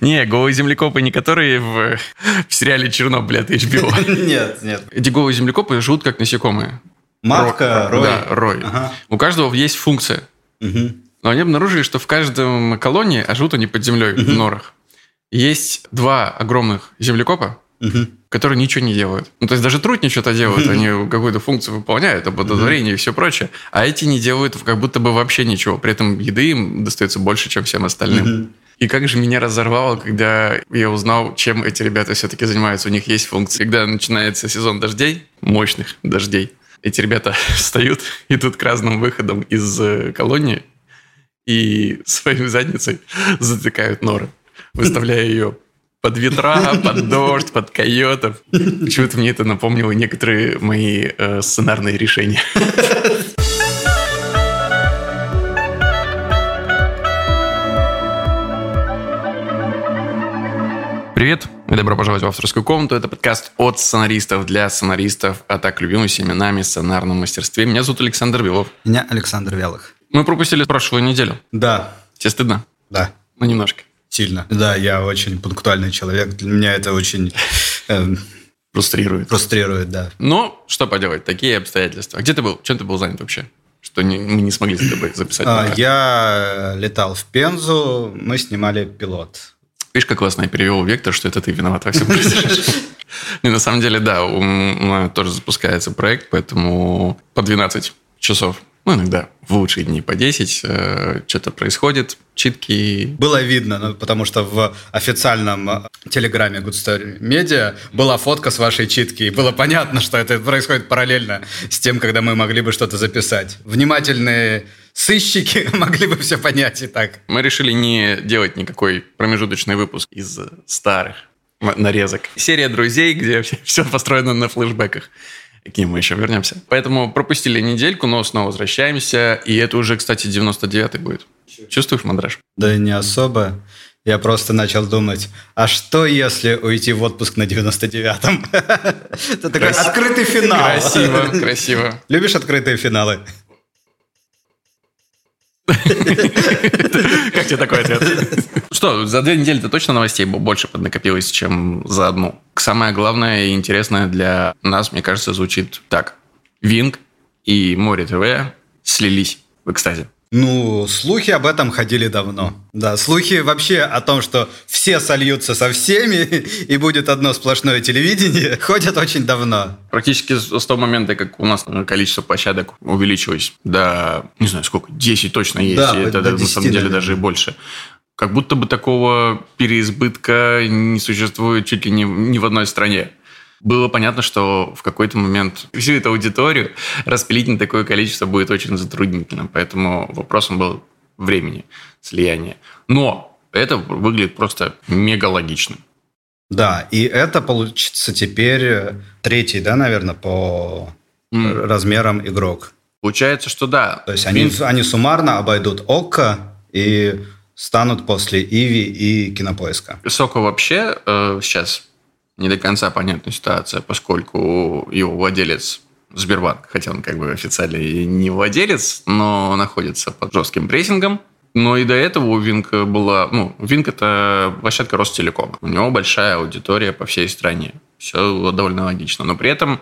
Не, голые землекопы не которые в, в сериале «Чернобыль» от HBO. Нет, нет. Эти голые землекопы живут как насекомые. Матка, рой. Да, рой. Ага. У каждого есть функция. Но они обнаружили, что в каждом колонии, а живут они под землей, в норах, есть два огромных землекопа, которые ничего не делают. Ну, то есть даже труднее что-то делают, они какую-то функцию выполняют, оплодотворение и все прочее. А эти не делают как будто бы вообще ничего. При этом еды им достается больше, чем всем остальным. И как же меня разорвало, когда я узнал, чем эти ребята все-таки занимаются. У них есть функция. Когда начинается сезон дождей, мощных дождей, эти ребята встают, идут к разным выходам из э, колонии и своей задницей затыкают норы, выставляя ее под ветра, под дождь, под койотов. Почему-то мне это напомнило некоторые мои э, сценарные решения. Привет и добро пожаловать в авторскую комнату. Это подкаст от сценаристов для сценаристов, а так любимыми именами сценарном мастерстве. Меня зовут Александр Белов. Меня Александр Вялых. Мы пропустили прошлую неделю. Да, Тебе стыдно? да, Ну, немножко. сильно. Да, я очень пунктуальный человек. Для меня это очень э, Фрустрирует. фрустрирует, да. Но что поделать, такие обстоятельства. А где ты был? Чем ты был занят вообще? Что не- мы не смогли с тобой записать. А, я летал в Пензу, мы снимали пилот. Видишь, как классно я перевел вектор, что это ты виноват во всем произошедшем. Не, на самом деле, да, у меня тоже запускается проект, поэтому по 12 часов, ну, иногда в лучшие дни по 10, э, что-то происходит, читки. Было видно, ну, потому что в официальном э, телеграме Good Story Media была фотка с вашей читки, и было понятно, что это происходит параллельно с тем, когда мы могли бы что-то записать. Внимательные сыщики могли бы все понять и так. Мы решили не делать никакой промежуточный выпуск из старых нарезок. Серия друзей, где все построено на флешбеках. К ним мы еще вернемся. Поэтому пропустили недельку, но снова возвращаемся. И это уже, кстати, 99-й будет. Чувствуешь мандраж? Да не особо. Я просто начал думать, а что если уйти в отпуск на 99-м? Это такой открытый финал. Красиво, красиво. Любишь открытые финалы? Как тебе такой ответ? Что, за две недели-то точно новостей бо- больше поднакопилось, чем за одну. Самое главное и интересное для нас, мне кажется, звучит так. Винг и Море ТВ слились в экстазе. Ну, слухи об этом ходили давно. Да, слухи вообще о том, что все сольются со всеми и будет одно сплошное телевидение, ходят очень давно. Практически с того момента, как у нас количество площадок увеличилось до, не знаю, сколько, 10 точно есть. Да, и это до на 10, самом деле наверное. даже и больше. Как будто бы такого переизбытка не существует чуть ли не, ни в одной стране. Было понятно, что в какой-то момент всю эту аудиторию распилить на такое количество будет очень затруднительно. Поэтому вопросом был времени слияния. Но это выглядит просто мега логично. Да, и это получится теперь э, третий, да, наверное, по М. размерам игрок. Получается, что да. То есть они, они суммарно обойдут ОККО и станут после Иви и Кинопоиска. Соко вообще э, сейчас не до конца понятная ситуация, поскольку его владелец Сбербанк, хотя он как бы официально и не владелец, но находится под жестким прессингом. Но и до этого у Винка была... Ну, Винк – это площадка Ростелекома. У него большая аудитория по всей стране. Все довольно логично. Но при этом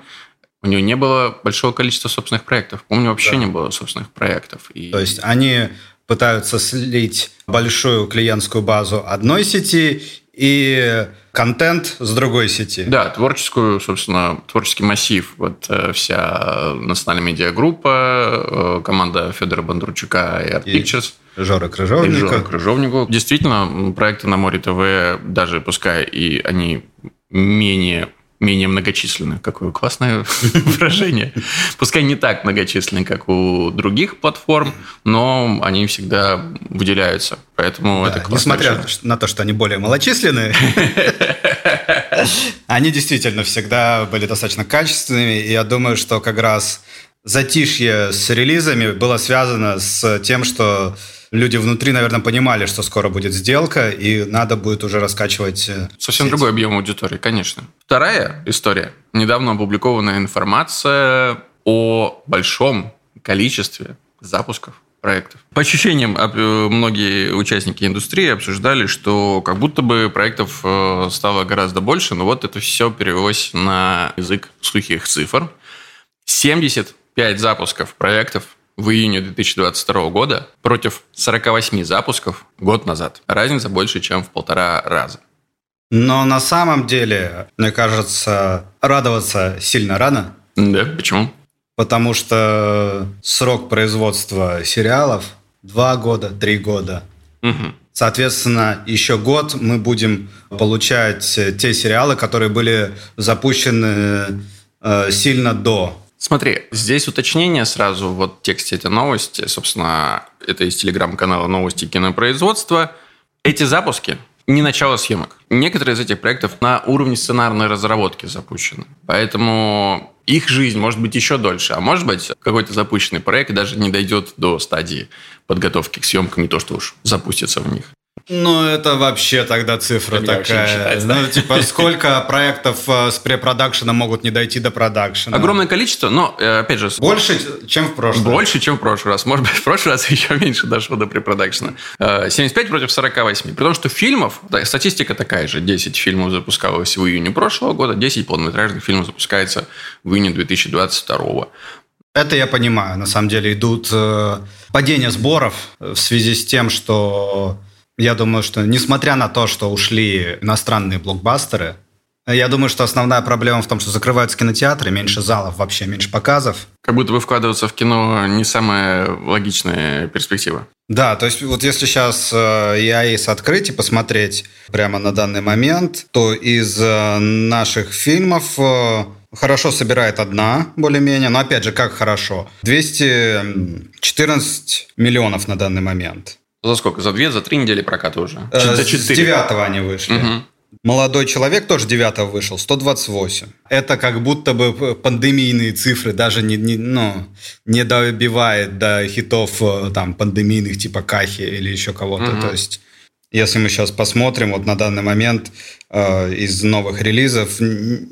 у него не было большого количества собственных проектов. У него вообще Да. не было собственных проектов. И... То есть они пытаются слить большую клиентскую базу одной сети и контент с другой сети. Да, творческую, собственно, творческий массив. Вот э, вся национальная медиагруппа, э, команда Федора Бондарчука и Art И Pictures. Жора и Крыжовника. Жора Крыжовнику. Действительно, проекты на Море ТВ, даже пускай и они менее менее многочисленны. Какое классное выражение. Пускай не так многочисленны, как у других платформ, но они всегда выделяются. Поэтому Да, это классно. несмотря на то, что они более малочисленные, они действительно всегда были достаточно качественными. И я думаю, что как раз затишье с релизами было связано с тем, что люди внутри, наверное, понимали, что скоро будет сделка, и надо будет уже раскачивать... э, Совсем сеть. другой объем аудитории, конечно. Вторая история. Недавно опубликованная информация о большом количестве запусков проектов. По ощущениям, э, многие участники индустрии обсуждали, что как будто бы проектов э, стало гораздо больше, но вот это все перевелось на язык сухих цифр. 75 запусков проектов в июне 2022 года против 48 запусков год назад. Разница больше, чем в полтора раза. Но на самом деле, мне кажется, радоваться сильно рано. Да, почему? Потому что срок производства сериалов два года, три года. Угу. Соответственно, еще год мы будем получать те сериалы, которые были запущены э, сильно до. Смотри, здесь уточнение сразу вот в тексте этой новости, собственно, это из телеграм-канала «Новости кинопроизводства». Эти запуски не начало съемок. Некоторые из этих проектов на уровне сценарной разработки запущены. Поэтому их жизнь может быть еще дольше. А может быть, какой-то запущенный проект даже не дойдет до стадии подготовки к съемкам, не то что уж запустится в них. Ну, это вообще тогда цифра Для такая. считается, Ну, типа, сколько проектов э, с препродакшена могут не дойти до продакшена? Огромное количество, но, э, опять же... Больше, чем в прошлом. Больше, чем в прошлый раз. Может быть, в прошлый раз еще меньше дошло до препродакшена. Э, 75 против 48. При том, что фильмов, да, статистика такая же. 10 фильмов запускалось в июне прошлого года, 10 полнометражных фильмов запускается в июне 2022. Это я понимаю. На самом деле идут э, падения сборов в связи с тем, что я думаю, что несмотря на то, что ушли иностранные блокбастеры, я думаю, что основная проблема в том, что закрываются кинотеатры, меньше залов вообще, меньше показов. Как будто бы вкладываться в кино не самая логичная перспектива. Да, то есть вот если сейчас э, EAS открыть и посмотреть прямо на данный момент, то из э, наших фильмов э, хорошо собирает одна, более-менее, но опять же, как хорошо? 214 миллионов на данный момент. За сколько? За две, за три недели проката уже? Э, За С четыре. 9 они вышли. Мгм. Молодой человек тоже 9 вышел, 128. Это как будто бы пандемийные цифры, даже не, не, ну, не добивает до хитов э, там, пандемийных типа Кахи или еще кого-то. Мгм. То есть, если мы сейчас посмотрим, вот на данный момент э, из новых релизов н-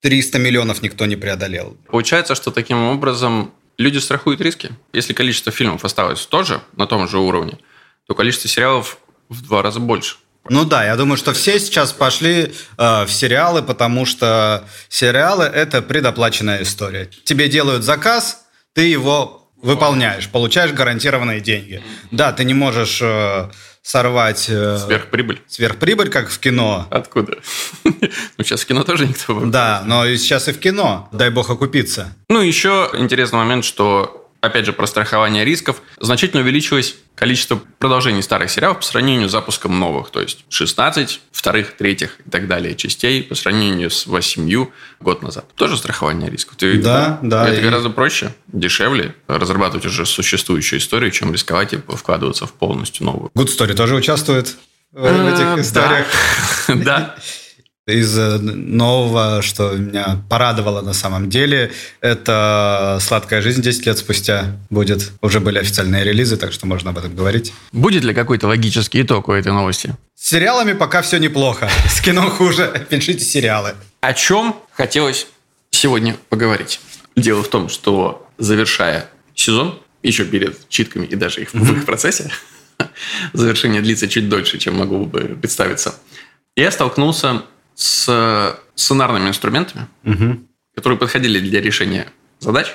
300 миллионов никто не преодолел. Получается, что таким образом люди страхуют риски. Если количество фильмов осталось тоже на том же уровне, то количество сериалов в два раза больше. Ну да, я думаю, что все сейчас пошли э, в сериалы, потому что сериалы это предоплаченная история. Тебе делают заказ, ты его выполняешь, получаешь гарантированные деньги. Да, ты не можешь э, сорвать э, Сверхприбыль. сверхприбыль, как в кино. Откуда? Ну, сейчас в кино тоже никто... Да, но сейчас и в кино, дай бог окупиться. Ну, еще интересный момент, что, опять же, про страхование рисков. Значительно увеличилось количество продолжений старых сериалов по сравнению с запуском новых. То есть 16 вторых, третьих и так далее частей по сравнению с 8 год назад. Тоже страхование рисков. Ты- Да, да, Это и- гораздо проще, дешевле разрабатывать уже существующую историю, чем рисковать и вкладываться в полностью новую. Good Story тоже участвует в, в этих А, историях. Да. Из э, нового, что меня порадовало на самом деле, это «Сладкая жизнь» 10 лет спустя будет. Уже были официальные релизы, так что можно об этом говорить. Будет ли какой-то логический итог у этой новости? С сериалами пока все неплохо. С кино хуже. Пишите сериалы. О чем хотелось сегодня поговорить? Дело в том, что завершая сезон, еще перед читками и даже их в их процессе, завершение длится чуть дольше, чем могу бы представиться, я столкнулся с сценарными инструментами, которые подходили для решения задач,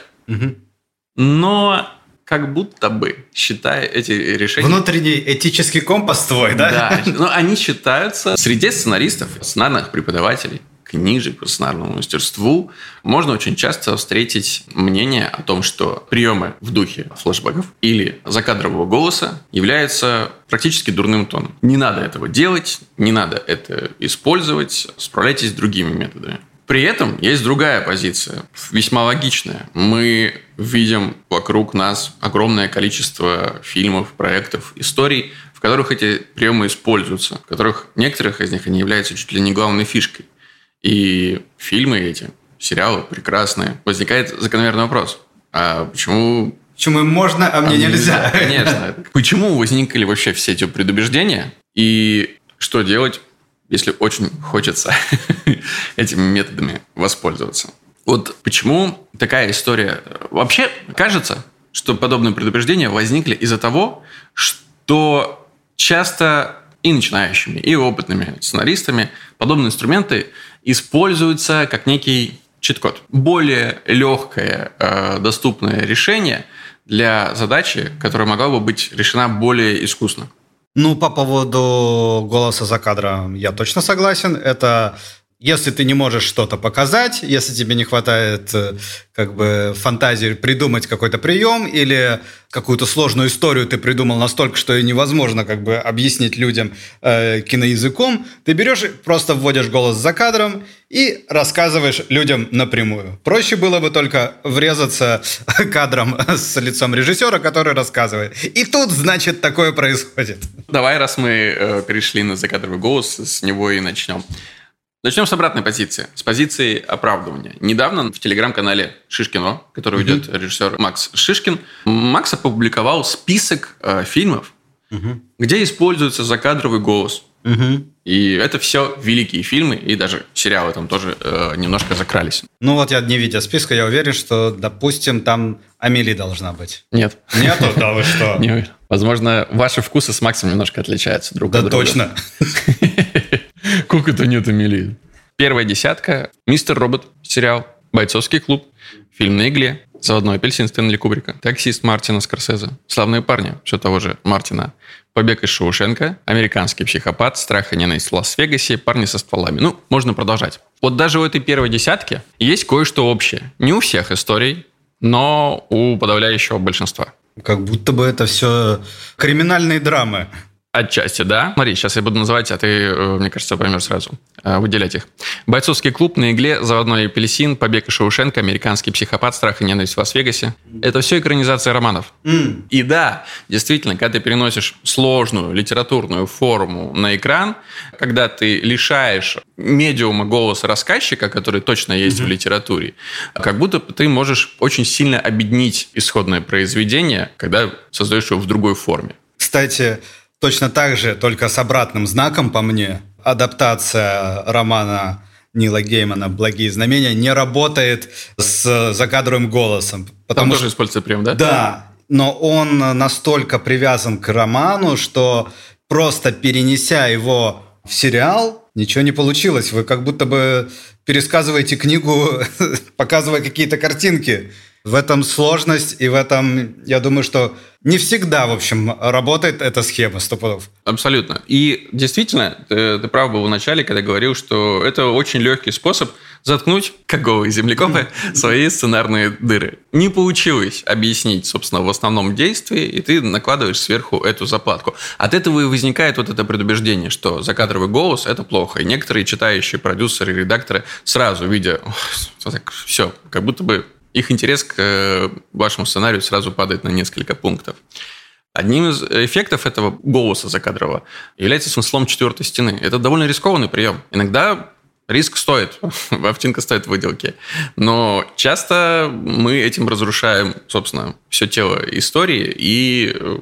но как будто бы, считая эти решения... Внутренний этический компас твой, да? Да, но они считаются среди сценаристов, сценарных преподавателей, книжек по сценарному мастерству, можно очень часто встретить мнение о том, что приемы в духе флешбеков или закадрового голоса являются практически дурным тоном. Не надо этого делать, не надо это использовать, справляйтесь с другими методами. При этом есть другая позиция, весьма логичная. Мы видим вокруг нас огромное количество фильмов, проектов, историй, в которых эти приемы используются, в которых некоторых из них они являются чуть ли не главной фишкой. И фильмы эти, сериалы прекрасные. Возникает закономерный вопрос. А почему Почему им можно, а мне а нельзя? Конечно. Почему возникли вообще все эти предубеждения? И что делать, если очень хочется этими методами воспользоваться? Вот почему такая история... Вообще, кажется, что подобные предупреждения возникли из-за того, что часто и начинающими, и опытными сценаристами подобные инструменты используются как некий чит-код. Более легкое, э, доступное решение для задачи, которая могла бы быть решена более искусно. Ну, по поводу голоса за кадром я точно согласен. Это если ты не можешь что-то показать, если тебе не хватает э, как бы фантазии придумать какой-то прием или какую-то сложную историю ты придумал настолько, что ее невозможно как бы объяснить людям э, киноязыком, ты берешь, просто вводишь голос за кадром и рассказываешь людям напрямую. Проще было бы только врезаться кадром с лицом режиссера, который рассказывает. И тут, значит, такое происходит. Давай, раз мы э, перешли на закадровый голос, с него и начнем. Начнем с обратной позиции, с позиции оправдывания. Недавно в телеграм-канале Шишкино, который ведет mm-hmm. режиссер Макс Шишкин, Макс опубликовал список э, фильмов, mm-hmm. где используется закадровый голос. Угу. И это все великие фильмы, и даже сериалы там тоже э, немножко закрались. Ну вот я не видя списка, я уверен, что, допустим, там Амели должна быть. Нет. Нету? Да вы что? Возможно, ваши вкусы с Максом немножко отличаются друг от друга. Да точно. Как это нет Амели? Первая десятка. Мистер Робот сериал. Бойцовский клуб. Фильм на игле. Заводной апельсин Стэнли Кубрика. Таксист Мартина Скорсезе. Славные парни. Все того же Мартина. Побег из Шоушенка. Американский психопат. Страх и ненависть в Лас-Вегасе. Парни со стволами. Ну, можно продолжать. Вот даже у этой первой десятки есть кое-что общее. Не у всех историй, но у подавляющего большинства. Как будто бы это все криминальные драмы. Отчасти, да. Смотри, сейчас я буду называть, а ты, э, мне кажется, поймешь сразу. Э, выделять их. Бойцовский клуб, на игле, заводной апельсин, побег из Шоушенка, американский психопат, страх и ненависть в Лас-Вегасе. Это все экранизация романов. Mm. И да, действительно, когда ты переносишь сложную литературную форму на экран, когда ты лишаешь медиума голоса рассказчика, который точно есть mm-hmm. в литературе, как будто ты можешь очень сильно объединить исходное произведение, когда создаешь его в другой форме. Кстати, Точно так же, только с обратным знаком по мне, адаптация романа Нила Геймана «Благие знамения» не работает с закадровым голосом. Потому Там тоже используется прям, да? Да, но он настолько привязан к роману, что просто перенеся его в сериал, ничего не получилось. Вы как будто бы пересказываете книгу, показывая какие-то картинки. В этом сложность, и в этом, я думаю, что не всегда, в общем, работает эта схема стопудов. Абсолютно. И действительно, ты, ты прав был в начале, когда говорил, что это очень легкий способ заткнуть, как голые землекопы, свои сценарные дыры. Не получилось объяснить, собственно, в основном действии, и ты накладываешь сверху эту заплатку. От этого и возникает вот это предубеждение, что закадровый голос – это плохо. И некоторые читающие продюсеры и редакторы сразу, видя, все, как будто бы их интерес к э, вашему сценарию сразу падает на несколько пунктов. Одним из эффектов этого голоса закадрового является смыслом четвертой стены. Это довольно рискованный прием. Иногда риск стоит, овчинка стоит в выделке. Но часто мы этим разрушаем, собственно, все тело истории и э,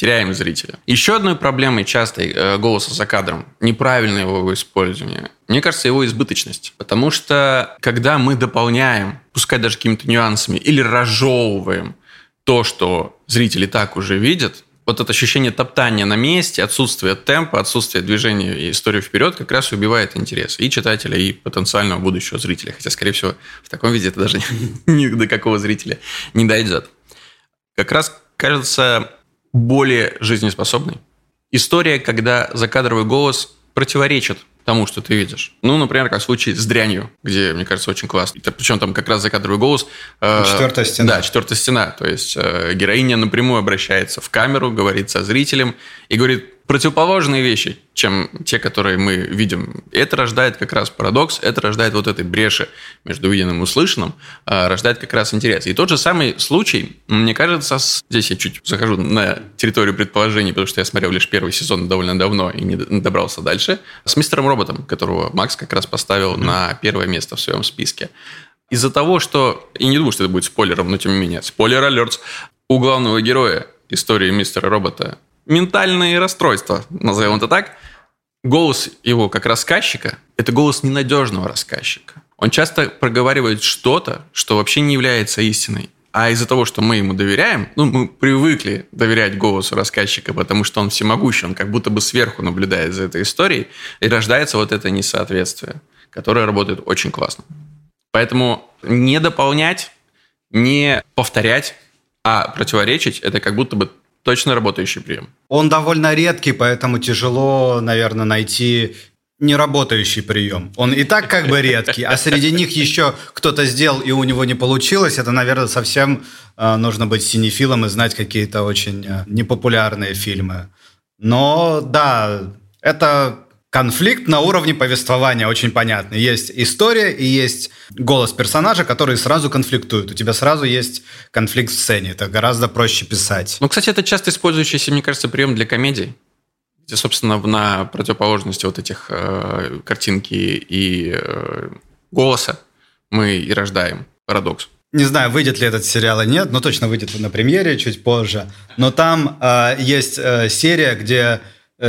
теряем зрителя. Еще одной проблемой частой э, голоса за кадром – неправильное его использование. Мне кажется, его избыточность. Потому что, когда мы дополняем, пускай даже какими-то нюансами, или разжевываем то, что зрители так уже видят, вот это ощущение топтания на месте, отсутствие темпа, отсутствие движения и истории вперед как раз убивает интерес и читателя, и потенциального будущего зрителя. Хотя, скорее всего, в таком виде это даже ни до какого зрителя не дойдет. Как раз кажется более жизнеспособной. История, когда закадровый голос противоречит тому, что ты видишь. Ну, например, как в случае с дрянью, где, мне кажется, очень классно. Причем там как раз закадровый голос. Э, четвертая стена. Да, четвертая стена. То есть э, героиня напрямую обращается в камеру, говорит со зрителем и говорит, противоположные вещи, чем те, которые мы видим. Это рождает как раз парадокс, это рождает вот этой бреши между виденным и услышанным, а, рождает как раз интерес. И тот же самый случай, мне кажется, с... здесь я чуть захожу на территорию предположений, потому что я смотрел лишь первый сезон довольно давно и не добрался дальше, с мистером Роботом, которого Макс как раз поставил mm-hmm. на первое место в своем списке. Из-за того, что, и не думаю, что это будет спойлером, но тем не менее, спойлер-алерт, у главного героя истории мистера Робота ментальные расстройства, назовем это так. Голос его как рассказчика – это голос ненадежного рассказчика. Он часто проговаривает что-то, что вообще не является истиной. А из-за того, что мы ему доверяем, ну, мы привыкли доверять голосу рассказчика, потому что он всемогущий, он как будто бы сверху наблюдает за этой историей, и рождается вот это несоответствие, которое работает очень классно. Поэтому не дополнять, не повторять, а противоречить – это как будто бы точно работающий прием. Он довольно редкий, поэтому тяжело, наверное, найти неработающий прием. Он и так как бы редкий, а среди них еще кто-то сделал и у него не получилось, это, наверное, совсем э, нужно быть синефилом и знать какие-то очень э, непопулярные фильмы. Но да, это конфликт на уровне повествования очень понятный. Есть история и есть голос персонажа, которые сразу конфликтуют. У тебя сразу есть конфликт в сцене. Это гораздо проще писать. Ну, кстати, это часто использующийся, мне кажется, прием для комедий. Где, собственно, на противоположности вот этих э, картинки и э, голоса мы и рождаем парадокс. Не знаю, выйдет ли этот сериал или нет, но точно выйдет на премьере чуть позже. Но там э, есть э, серия, где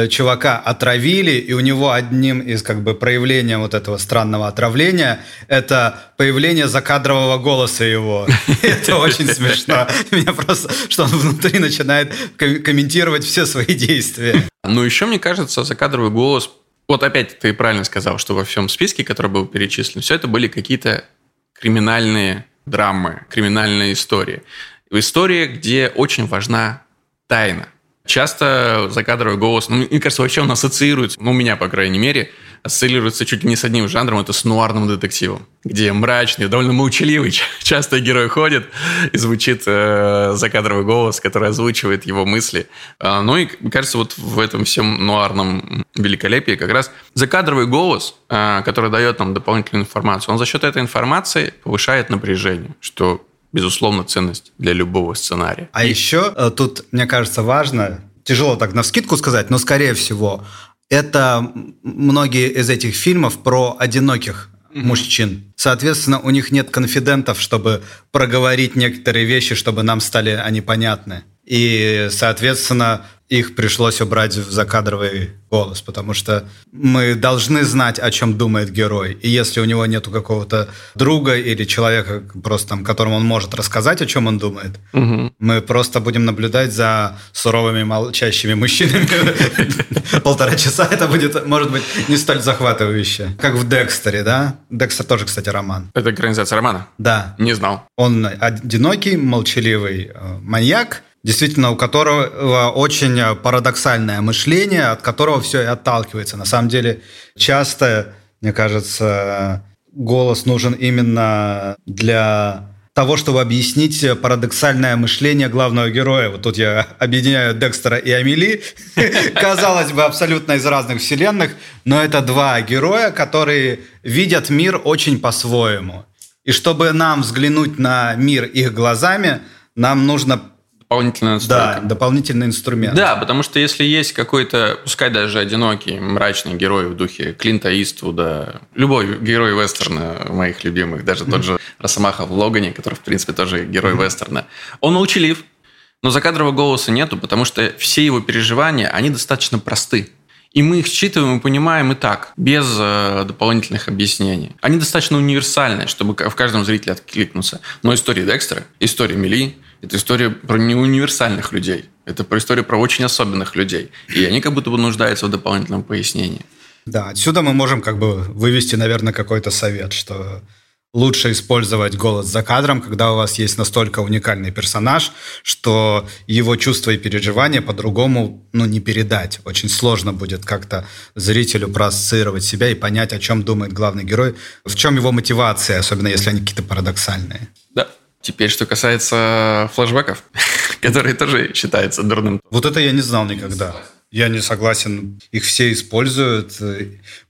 чувака отравили, и у него одним из как бы проявлений вот этого странного отравления это появление закадрового голоса его. Это очень смешно. Меня просто, что он внутри начинает комментировать все свои действия. Ну, еще, мне кажется, закадровый голос... Вот опять ты правильно сказал, что во всем списке, который был перечислен, все это были какие-то криминальные драмы, криминальные истории. В истории, где очень важна тайна. Часто закадровый голос, ну, мне кажется, вообще он ассоциируется, ну, у меня, по крайней мере, ассоциируется чуть ли не с одним жанром, это с нуарным детективом, где мрачный, довольно молчаливый часто герой ходит и звучит э, закадровый голос, который озвучивает его мысли. А, ну и, кажется, вот в этом всем нуарном великолепии как раз закадровый голос, э, который дает нам дополнительную информацию, он за счет этой информации повышает напряжение, что безусловно, ценность для любого сценария. А еще э, тут, мне кажется, важно, тяжело так на вскидку сказать, но, скорее всего, это многие из этих фильмов про одиноких mm-hmm. мужчин. Соответственно, у них нет конфидентов, чтобы проговорить некоторые вещи, чтобы нам стали они понятны. И, соответственно, их пришлось убрать в закадровый голос, потому что мы должны знать, о чем думает герой. И если у него нету какого-то друга или человека, просто там, которому он может рассказать, о чем он думает, угу. мы просто будем наблюдать за суровыми молчащими мужчинами полтора часа. Это будет, может быть, не столь захватывающе. Как в Декстере, да? Декстер тоже, кстати, роман. Это экранизация романа? Да. Не знал. Он одинокий, молчаливый э, маньяк, действительно, у которого очень парадоксальное мышление, от которого все и отталкивается. На самом деле, часто, мне кажется, голос нужен именно для того, чтобы объяснить парадоксальное мышление главного героя. Вот тут я объединяю Декстера и Амели. Казалось бы, абсолютно из разных вселенных, но это два героя, которые видят мир очень по-своему. И чтобы нам взглянуть на мир их глазами, нам нужно дополнительная настройка. Да, дополнительный инструмент. Да, потому что если есть какой-то, пускай даже одинокий, мрачный герой в духе Клинта Иствуда, любой герой вестерна моих любимых, даже тот же Росомаха в Логане, который, в принципе, тоже герой вестерна, он молчалив, но закадрового голоса нету, потому что все его переживания, они достаточно просты. И мы их считываем и понимаем и так, без э, дополнительных объяснений. Они достаточно универсальны, чтобы в каждом зрителе откликнуться. Но история Декстера, история Мели, это история про неуниверсальных людей. Это про историю про очень особенных людей. И они как будто бы нуждаются в дополнительном пояснении. Да, отсюда мы можем как бы вывести, наверное, какой-то совет, что лучше использовать голос за кадром, когда у вас есть настолько уникальный персонаж, что его чувства и переживания по-другому ну, не передать. Очень сложно будет как-то зрителю проассоциировать себя и понять, о чем думает главный герой, в чем его мотивация, особенно если они какие-то парадоксальные. Да, Теперь, что касается флэшбэков, которые тоже считаются дурным. Вот это я не знал никогда. Я не согласен. Их все используют.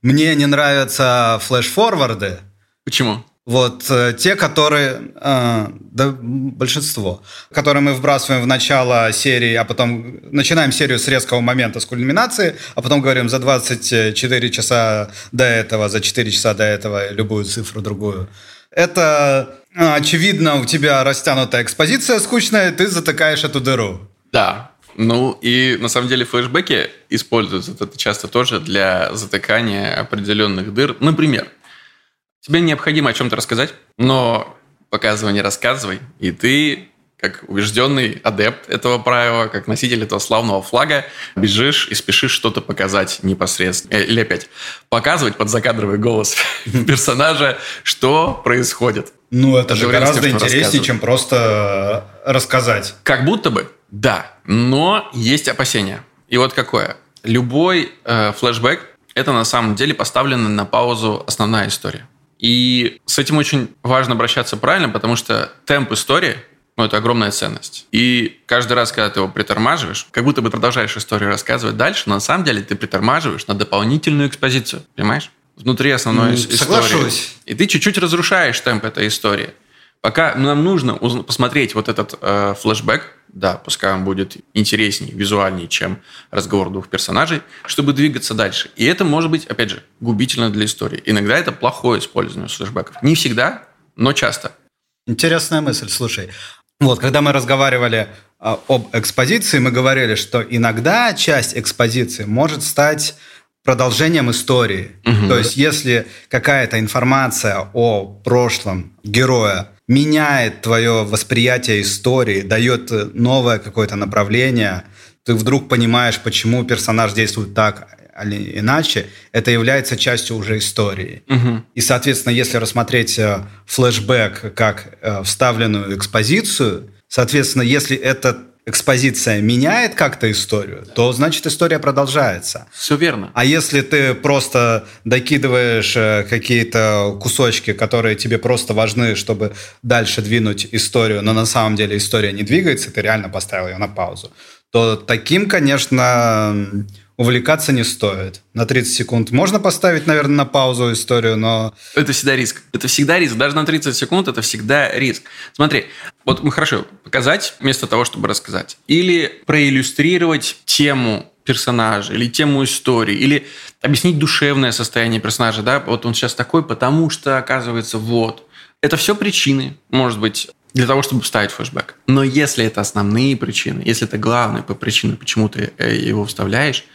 Мне не нравятся флеш-форварды. Почему? Вот э, те, которые, э, да, большинство, которые мы вбрасываем в начало серии, а потом начинаем серию с резкого момента, с кульминации, а потом говорим за 24 часа до этого, за 4 часа до этого любую цифру другую. Это очевидно, у тебя растянутая экспозиция скучная, ты затыкаешь эту дыру. Да. Ну и на самом деле флешбеки используются это часто тоже для затыкания определенных дыр. Например, тебе необходимо о чем-то рассказать, но показывай, не рассказывай. И ты как убежденный адепт этого правила, как носитель этого славного флага, бежишь и спешишь что-то показать непосредственно. Э, или опять, показывать под закадровый голос персонажа, что происходит. Ну, это же гораздо интереснее, чем просто рассказать. Как будто бы, да. Но есть опасения. И вот какое. Любой э, флешбэк – это на самом деле поставлена на паузу основная история. И с этим очень важно обращаться правильно, потому что темп истории – ну, это огромная ценность. И каждый раз, когда ты его притормаживаешь, как будто бы продолжаешь историю рассказывать дальше, но на самом деле ты притормаживаешь на дополнительную экспозицию. Понимаешь? Внутри основной mm, истории. Соглашусь. И ты чуть-чуть разрушаешь темп этой истории. Пока нам нужно посмотреть вот этот э, флешбэк, да, пускай он будет интереснее, визуальнее, чем разговор двух персонажей, чтобы двигаться дальше. И это может быть, опять же, губительно для истории. Иногда это плохое использование флешбэков. Не всегда, но часто. Интересная мысль, слушай. Вот, когда мы разговаривали а, об экспозиции, мы говорили, что иногда часть экспозиции может стать продолжением истории. Угу. То есть, если какая-то информация о прошлом героя меняет твое восприятие истории, дает новое какое-то направление, ты вдруг понимаешь, почему персонаж действует так, или иначе, это является частью уже истории. Угу. И, соответственно, если рассмотреть э, флешбэк как э, вставленную экспозицию, соответственно, если эта экспозиция меняет как-то историю, то значит история продолжается. Все верно. А если ты просто докидываешь э, какие-то кусочки, которые тебе просто важны, чтобы дальше двинуть историю, но на самом деле история не двигается, ты реально поставил ее на паузу, то таким, конечно, увлекаться не стоит. На 30 секунд можно поставить, наверное, на паузу историю, но... Это всегда риск. Это всегда риск. Даже на 30 секунд это всегда риск. Смотри, вот мы хорошо показать вместо того, чтобы рассказать. Или проиллюстрировать тему персонажа, или тему истории, или объяснить душевное состояние персонажа, да, вот он сейчас такой, потому что, оказывается, вот. Это все причины, может быть, для того, чтобы вставить флешбэк. Но если это основные причины, если это главная причина, почему ты э, его вставляешь,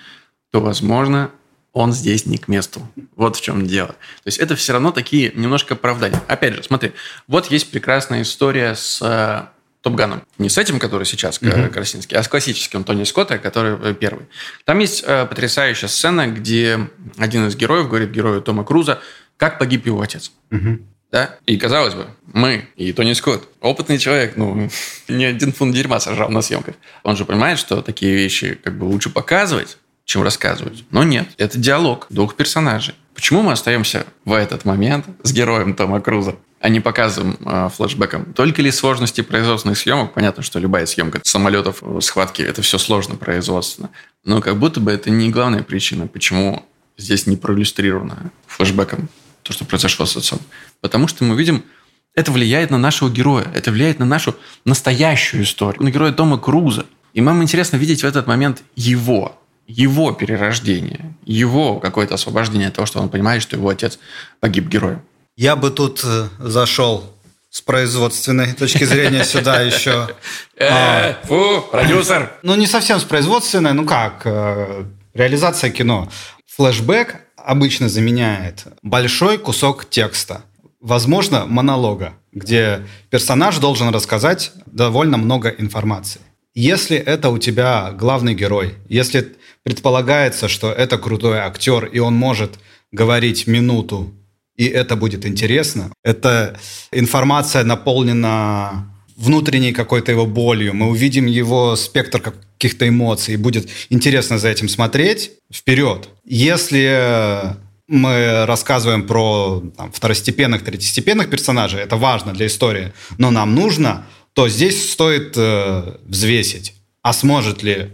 то, возможно, он здесь не к месту. Вот в чем дело. То есть это все равно такие немножко оправдания. Опять же, смотри, вот есть прекрасная история с э, Топганом. Не с этим, который сейчас mm-hmm. Красинский, а с классическим Тони Скотта, который э, первый. Там есть э, потрясающая сцена, где один из героев говорит герою Тома Круза, как погиб его отец. Mm-hmm. Да? И казалось бы, мы и Тони Скотт, опытный человек, ну, не один фунт дерьма сожрал на съемках. Он же понимает, что такие вещи как бы лучше показывать, чем рассказывать. Но нет, это диалог двух персонажей. Почему мы остаемся в этот момент с героем Тома Круза, а не показываем э, флэшбэком? Только ли сложности производственных съемок? Понятно, что любая съемка самолетов, схватки, это все сложно производственно. Но как будто бы это не главная причина, почему здесь не проиллюстрировано флэшбэком то, что произошло с отцом. Потому что мы видим, это влияет на нашего героя, это влияет на нашу настоящую историю, на героя Тома Круза. И нам интересно видеть в этот момент его, его перерождение, его какое-то освобождение от того, что он понимает, что его отец погиб героем. Я бы тут э, зашел с производственной точки зрения сюда еще. Э, а, фу, продюсер. Ну, не совсем с производственной, ну как, э, реализация кино. Флэшбэк обычно заменяет большой кусок текста, возможно, монолога, где персонаж должен рассказать довольно много информации. Если это у тебя главный герой, если предполагается, что это крутой актер, и он может говорить минуту, и это будет интересно. Эта информация наполнена внутренней какой-то его болью, мы увидим его спектр каких-то эмоций, и будет интересно за этим смотреть, вперед. Если мы рассказываем про там, второстепенных, третьестепенных персонажей, это важно для истории, но нам нужно, то здесь стоит э, взвесить, а сможет ли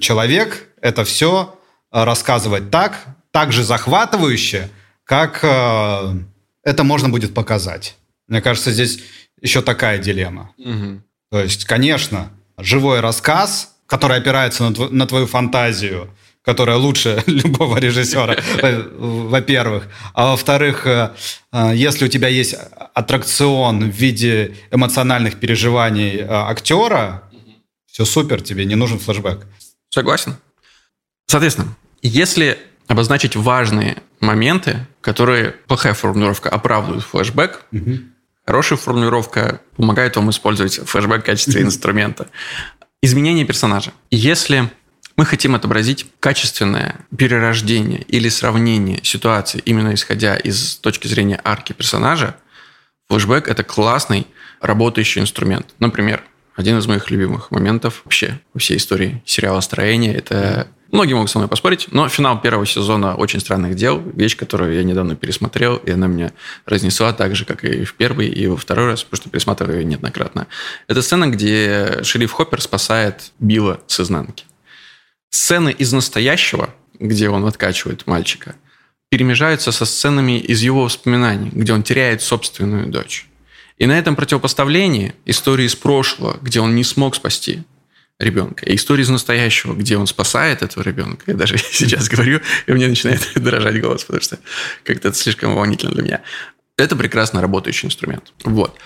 человек это все э, рассказывать так, так же захватывающе, как э, это можно будет показать. Мне кажется, здесь еще такая дилемма. Угу. То есть, конечно, живой рассказ, который опирается на, тв- на твою фантазию, которая лучше любого режиссера, во-первых. А во-вторых, э, если у тебя есть аттракцион в виде эмоциональных переживаний актера, все супер, тебе не нужен флешбэк. Согласен. Соответственно, если обозначить важные моменты, которые плохая формулировка оправдывают флешбэк, угу. Хорошая формулировка помогает вам использовать флешбэк в качестве инструмента. Изменение персонажа. Если мы хотим отобразить качественное перерождение или сравнение ситуации, именно исходя из точки зрения арки персонажа, флешбэк – это классный работающий инструмент. Например, один из моих любимых моментов вообще во всей истории сериала «Строение» – это Многие могут со мной поспорить, но финал первого сезона «Очень странных дел» – вещь, которую я недавно пересмотрел, и она меня разнесла так же, как и в первый, и во второй раз, потому что пересматриваю ее неоднократно. Это сцена, где шериф Хоппер спасает Билла с изнанки. Сцены из настоящего, где он откачивает мальчика, перемежаются со сценами из его воспоминаний, где он теряет собственную дочь. И на этом противопоставлении истории из прошлого, где он не смог спасти ребенка, и истории из настоящего, где он спасает этого ребенка. Я даже сейчас говорю, и мне начинает дрожать голос, потому что как-то это слишком волнительно для меня. Это прекрасно работающий инструмент. Вот.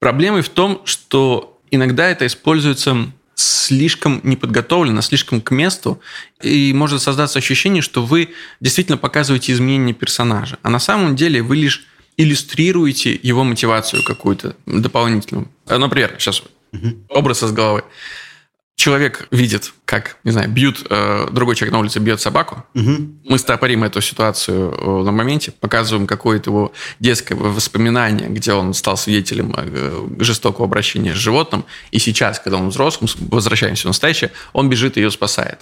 Проблемой в том, что иногда это используется слишком неподготовлено, слишком к месту, и может создаться ощущение, что вы действительно показываете изменение персонажа, а на самом деле вы лишь иллюстрируете его мотивацию какую-то дополнительную. Например, сейчас угу. образ из головы человек видит, как, не знаю, бьют, э, другой человек на улице бьет собаку, угу. мы стопорим эту ситуацию э, на моменте, показываем какое-то его детское воспоминание, где он стал свидетелем э, жестокого обращения с животным, и сейчас, когда он взрослым, возвращаемся в настоящее, он бежит и ее спасает.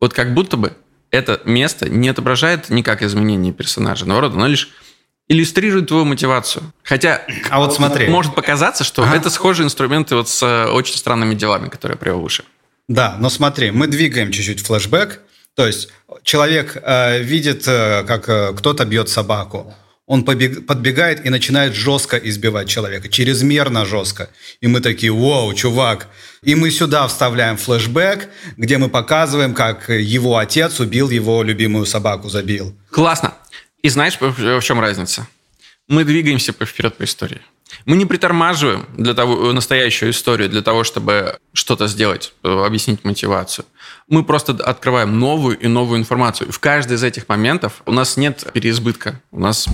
Вот как будто бы это место не отображает никак изменение персонажа, наоборот, оно лишь иллюстрирует твою мотивацию. Хотя а вот смотри. может показаться, что ага. это схожие инструменты вот с э, очень странными делами, которые я привел выше. Да, но смотри, мы двигаем чуть-чуть флешбэк. То есть человек э, видит, э, как э, кто-то бьет собаку. Он побег, подбегает и начинает жестко избивать человека, чрезмерно жестко. И мы такие, вау, чувак. И мы сюда вставляем флешбэк, где мы показываем, как его отец убил его любимую собаку, забил. Классно. И знаешь, в чем разница? Мы двигаемся вперед по истории. Мы не притормаживаем для того, э, настоящую историю для того, чтобы что-то сделать, э, объяснить мотивацию. Мы просто открываем новую и новую информацию. В каждый из этих моментов у нас нет переизбытка. У нас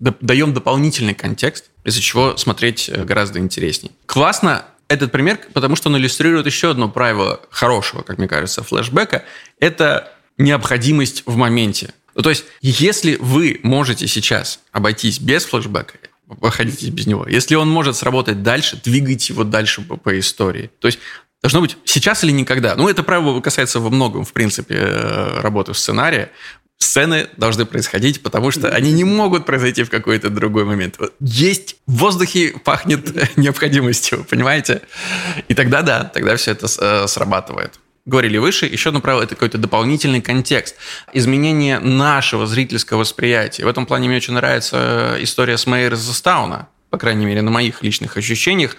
даем дополнительный контекст, из-за чего смотреть э, гораздо интересней. Классно этот пример, потому что он иллюстрирует еще одно правило хорошего, как мне кажется, флешбека. Это необходимость в моменте. Ну, то есть, если вы можете сейчас обойтись без флешбека, обходитесь без него. Если он может сработать дальше, двигайте его дальше по, по истории. То есть, должно быть сейчас или никогда. Ну, это правило касается во многом, в принципе, э, работы в сценарии. Сцены должны происходить, потому что они не могут произойти в какой-то другой момент. Есть в воздухе пахнет необходимостью, понимаете? И тогда да, тогда все это э, срабатывает говорили выше, еще одно правило – это какой-то дополнительный контекст, изменение нашего зрительского восприятия. В этом плане мне очень нравится история с Мэйр Застауна, по крайней мере, на моих личных ощущениях.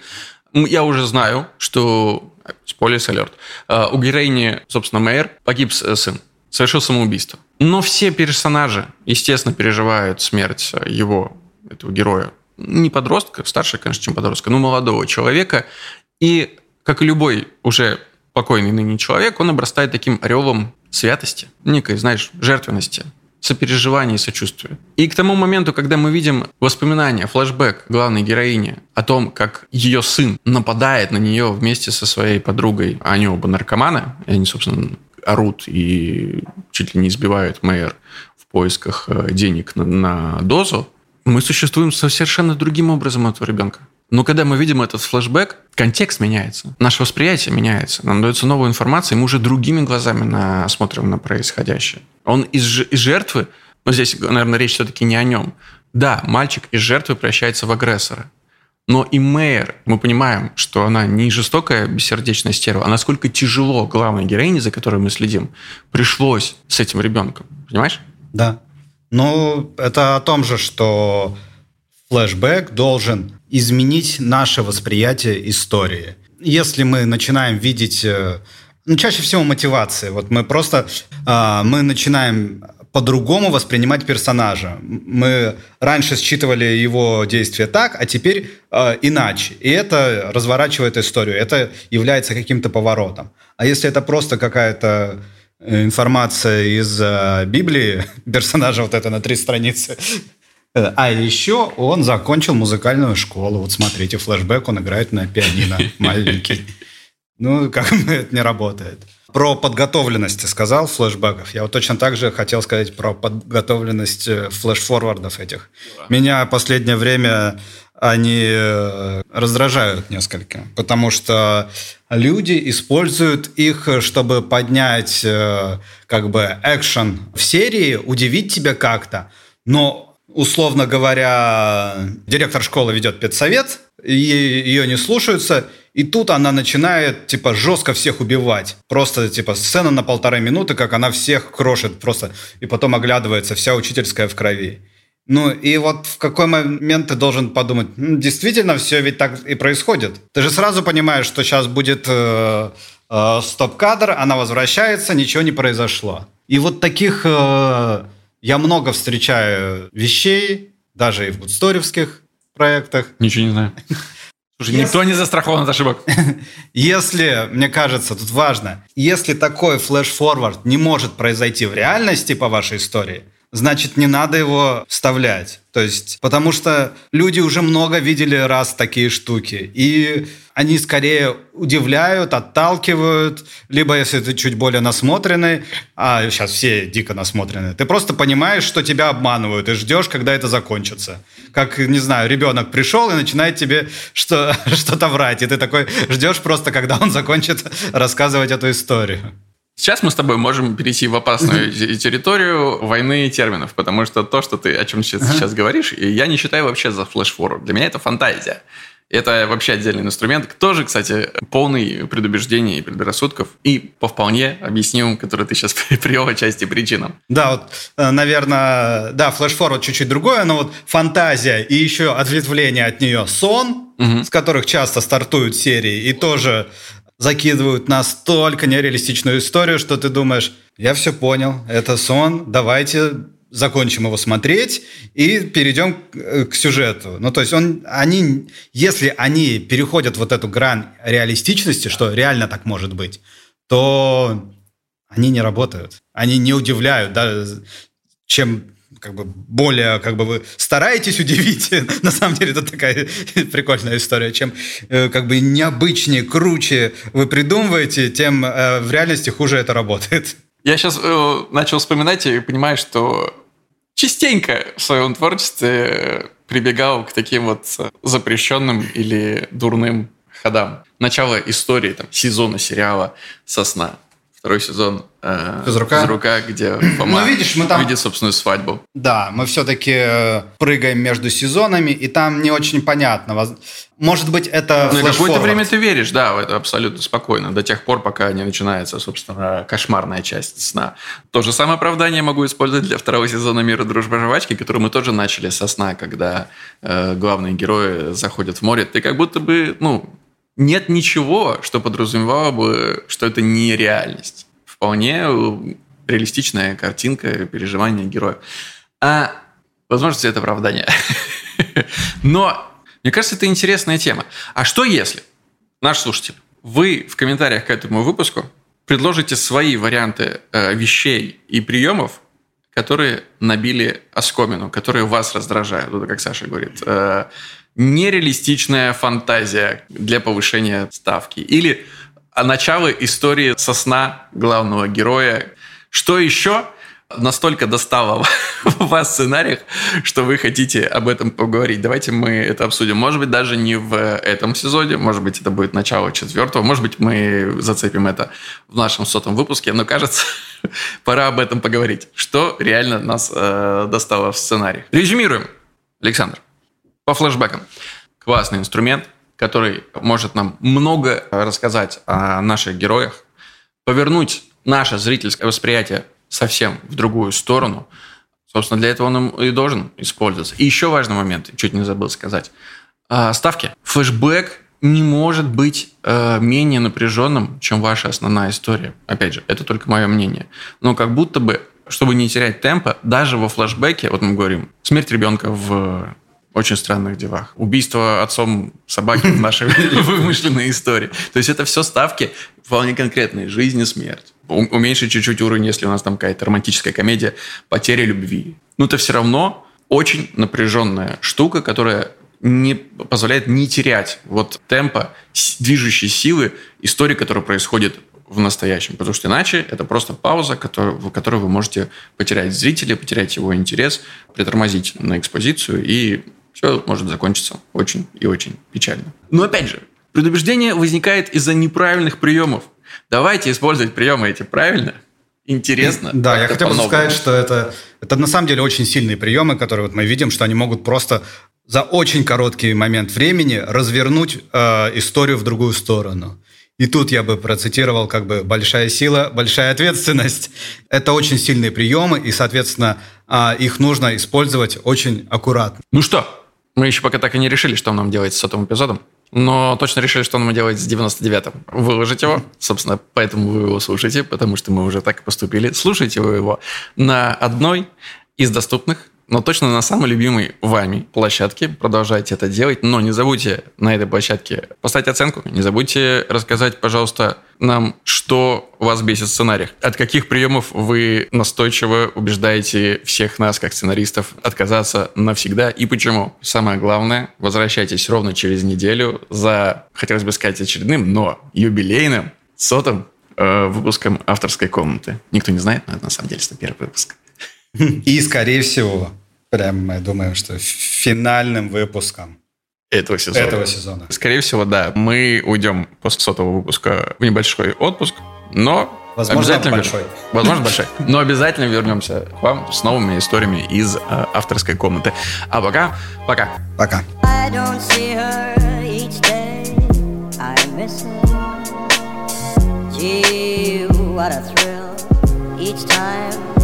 Я уже знаю, что, спойлер алерт, э, у героини, собственно, Мэйр погиб сын, совершил самоубийство. Но все персонажи, естественно, переживают смерть его, этого героя. Не подростка, старше, конечно, чем подростка, но молодого человека. И, как и любой уже покойный ныне человек, он обрастает таким ревом святости, некой, знаешь, жертвенности, сопереживания и сочувствия. И к тому моменту, когда мы видим воспоминания, флэшбэк главной героини о том, как ее сын нападает на нее вместе со своей подругой, а они оба наркоманы, и они, собственно, орут и чуть ли не избивают мэр в поисках э, денег на, на дозу, мы существуем совершенно другим образом этого ребенка. Но когда мы видим этот флешбэк, контекст меняется, наше восприятие меняется, нам дается новая информация, и мы уже другими глазами на, смотрим на происходящее. Он из, из жертвы, но здесь, наверное, речь все-таки не о нем. Да, мальчик из жертвы превращается в агрессора. Но и Мэйр, мы понимаем, что она не жестокая бессердечная стерва, а насколько тяжело главной героине, за которой мы следим, пришлось с этим ребенком. Понимаешь? Да. Ну, это о том же, что флешбэк должен изменить наше восприятие истории. Если мы начинаем видеть, э, ну, чаще всего мотивации, вот мы просто, э, мы начинаем по-другому воспринимать персонажа. Мы раньше считывали его действия так, а теперь э, иначе. И это разворачивает историю, это является каким-то поворотом. А если это просто какая-то информация из э, Библии, персонажа вот это на три страницы, Э, а еще он закончил музыкальную школу. Вот смотрите, флешбэк он играет на пианино маленький. Ну, как это не работает. Про подготовленность ты сказал флешбеков. Я вот точно так же хотел сказать про подготовленность э, флеш-форвардов этих. Меня последнее время они э, раздражают несколько, потому что люди используют их, чтобы поднять как бы экшен в серии, удивить тебя как-то, но условно говоря, директор школы ведет педсовет, и ее не слушаются, и тут она начинает, типа, жестко всех убивать. Просто, типа, сцена на полторы минуты, как она всех крошит просто, и потом оглядывается, вся учительская в крови. Ну, и вот в какой момент ты должен подумать, действительно, все ведь так и происходит. Ты же сразу понимаешь, что сейчас будет э, э, стоп-кадр, она возвращается, ничего не произошло. И вот таких э, я много встречаю вещей, даже и в гудсторевских проектах. Ничего не знаю. Слушай, если, никто не застрахован от ошибок. Если, мне кажется, тут важно, если такой флеш-форвард не может произойти в реальности по вашей истории, значит, не надо его вставлять. То есть, потому что люди уже много видели раз такие штуки. И они скорее удивляют, отталкивают, либо если ты чуть более насмотренный, а сейчас все дико насмотренные, ты просто понимаешь, что тебя обманывают, и ждешь, когда это закончится. Как, не знаю, ребенок пришел и начинает тебе что, что-то врать, и ты такой ждешь просто, когда он закончит рассказывать эту историю. Сейчас мы с тобой можем перейти в опасную территорию войны терминов, потому что то, что ты о чем сейчас, сейчас говоришь, я не считаю вообще за флеш-форвард. Для меня это фантазия. Это вообще отдельный инструмент, тоже, кстати, полный предубеждений и предрассудков, и по вполне объяснимым, которые ты сейчас привел отчасти причинам. Да, вот, э, наверное, да, флеш-форвард чуть-чуть другое, но вот фантазия и еще ответвление от нее сон, угу. с которых часто стартуют серии, и тоже закидывают настолько нереалистичную историю, что ты думаешь, я все понял, это сон, давайте закончим его смотреть и перейдем к, э, к сюжету. Ну, то есть он, они, если они переходят вот эту грань реалистичности, что реально так может быть, то они не работают. Они не удивляют, да, чем как бы более, как бы вы стараетесь удивить, на самом деле это такая прикольная история, чем э, как бы необычнее, круче вы придумываете, тем э, в реальности хуже это работает. Я сейчас э, начал вспоминать и понимаю, что частенько в своем творчестве прибегал к таким вот запрещенным или дурным ходам. Начало истории, там, сезона сериала «Сосна» второй сезон э, Физрука. Физрука, где Фома ну, видишь, мы там... видит собственную свадьбу. Да, мы все-таки э, прыгаем между сезонами, и там не очень понятно. Может быть, это Ну, какое-то время ты веришь, да, это абсолютно спокойно, до тех пор, пока не начинается, собственно, кошмарная часть сна. То же самое оправдание могу использовать для второго сезона «Мира, дружба, жвачки», который мы тоже начали со сна, когда э, главные герои заходят в море. Ты как будто бы, ну, нет ничего, что подразумевало бы, что это не реальность. Вполне э, реалистичная картинка переживания героя. А, возможно, это оправдание. Но мне кажется, это интересная тема. А что если, наш слушатель, вы в комментариях к этому выпуску предложите свои варианты э, вещей и приемов, которые набили оскомину, которые вас раздражают. Вот как Саша говорит. Э, нереалистичная фантазия для повышения ставки. Или начало истории со сна главного героя. Что еще настолько достало в вас сценариях, что вы хотите об этом поговорить. Давайте мы это обсудим. Может быть, даже не в этом сезоне, может быть, это будет начало четвертого, может быть, мы зацепим это в нашем сотом выпуске, но кажется, пора об этом поговорить. Что реально нас э, достало в сценариях. Резюмируем. Александр, по флешбекам. Классный инструмент, который может нам много рассказать о наших героях, повернуть наше зрительское восприятие совсем в другую сторону. Собственно, для этого он и должен использоваться. И еще важный момент, чуть не забыл сказать. А, ставки. Флэшбэк не может быть э, менее напряженным, чем ваша основная история. Опять же, это только мое мнение. Но как будто бы, чтобы не терять темпа, даже во флэшбэке, вот мы говорим, смерть ребенка в очень странных делах. Убийство отцом собаки в нашей вымышленной истории. То есть это все ставки вполне конкретные. Жизнь и смерть. Уменьшить чуть-чуть уровень, если у нас там какая-то романтическая комедия, потеря любви. Но это все равно очень напряженная штука, которая не позволяет не терять вот темпа, движущей силы истории, которая происходит в настоящем. Потому что иначе это просто пауза, которую, в которой вы можете потерять зрителя, потерять его интерес, притормозить на экспозицию, и все может закончиться очень и очень печально. Но опять же, предубеждение возникает из-за неправильных приемов. Давайте использовать приемы эти правильно, интересно. Да, я хотел бы сказать, что это, это на самом деле очень сильные приемы, которые вот мы видим, что они могут просто за очень короткий момент времени развернуть э, историю в другую сторону. И тут я бы процитировал как бы «большая сила, большая ответственность». Это очень сильные приемы, и, соответственно, э, их нужно использовать очень аккуратно. Ну что, мы еще пока так и не решили, что нам делать с сотым эпизодом. Но точно решили, что нам делать с 99-м. Выложить его. Собственно, поэтому вы его слушаете, потому что мы уже так и поступили. Слушайте вы его на одной из доступных но точно на самой любимой вами площадке продолжайте это делать. Но не забудьте на этой площадке поставить оценку. Не забудьте рассказать, пожалуйста, нам, что вас бесит в сценариях. От каких приемов вы настойчиво убеждаете всех нас, как сценаристов, отказаться навсегда и почему. Самое главное, возвращайтесь ровно через неделю за, хотелось бы сказать, очередным, но юбилейным, сотым э, выпуском авторской комнаты. Никто не знает, но это на самом деле 101 выпуск. И, скорее всего, прям мы думаем, что финальным выпуском этого сезона. Этого сезона. Скорее всего, да. Мы уйдем после сотого выпуска в небольшой отпуск, но Возможно, обязательно большой. Вер... Возможно, большой. Но обязательно вернемся к вам с новыми историями из э, авторской комнаты. А пока, пока. Пока. Gee, what a thrill each time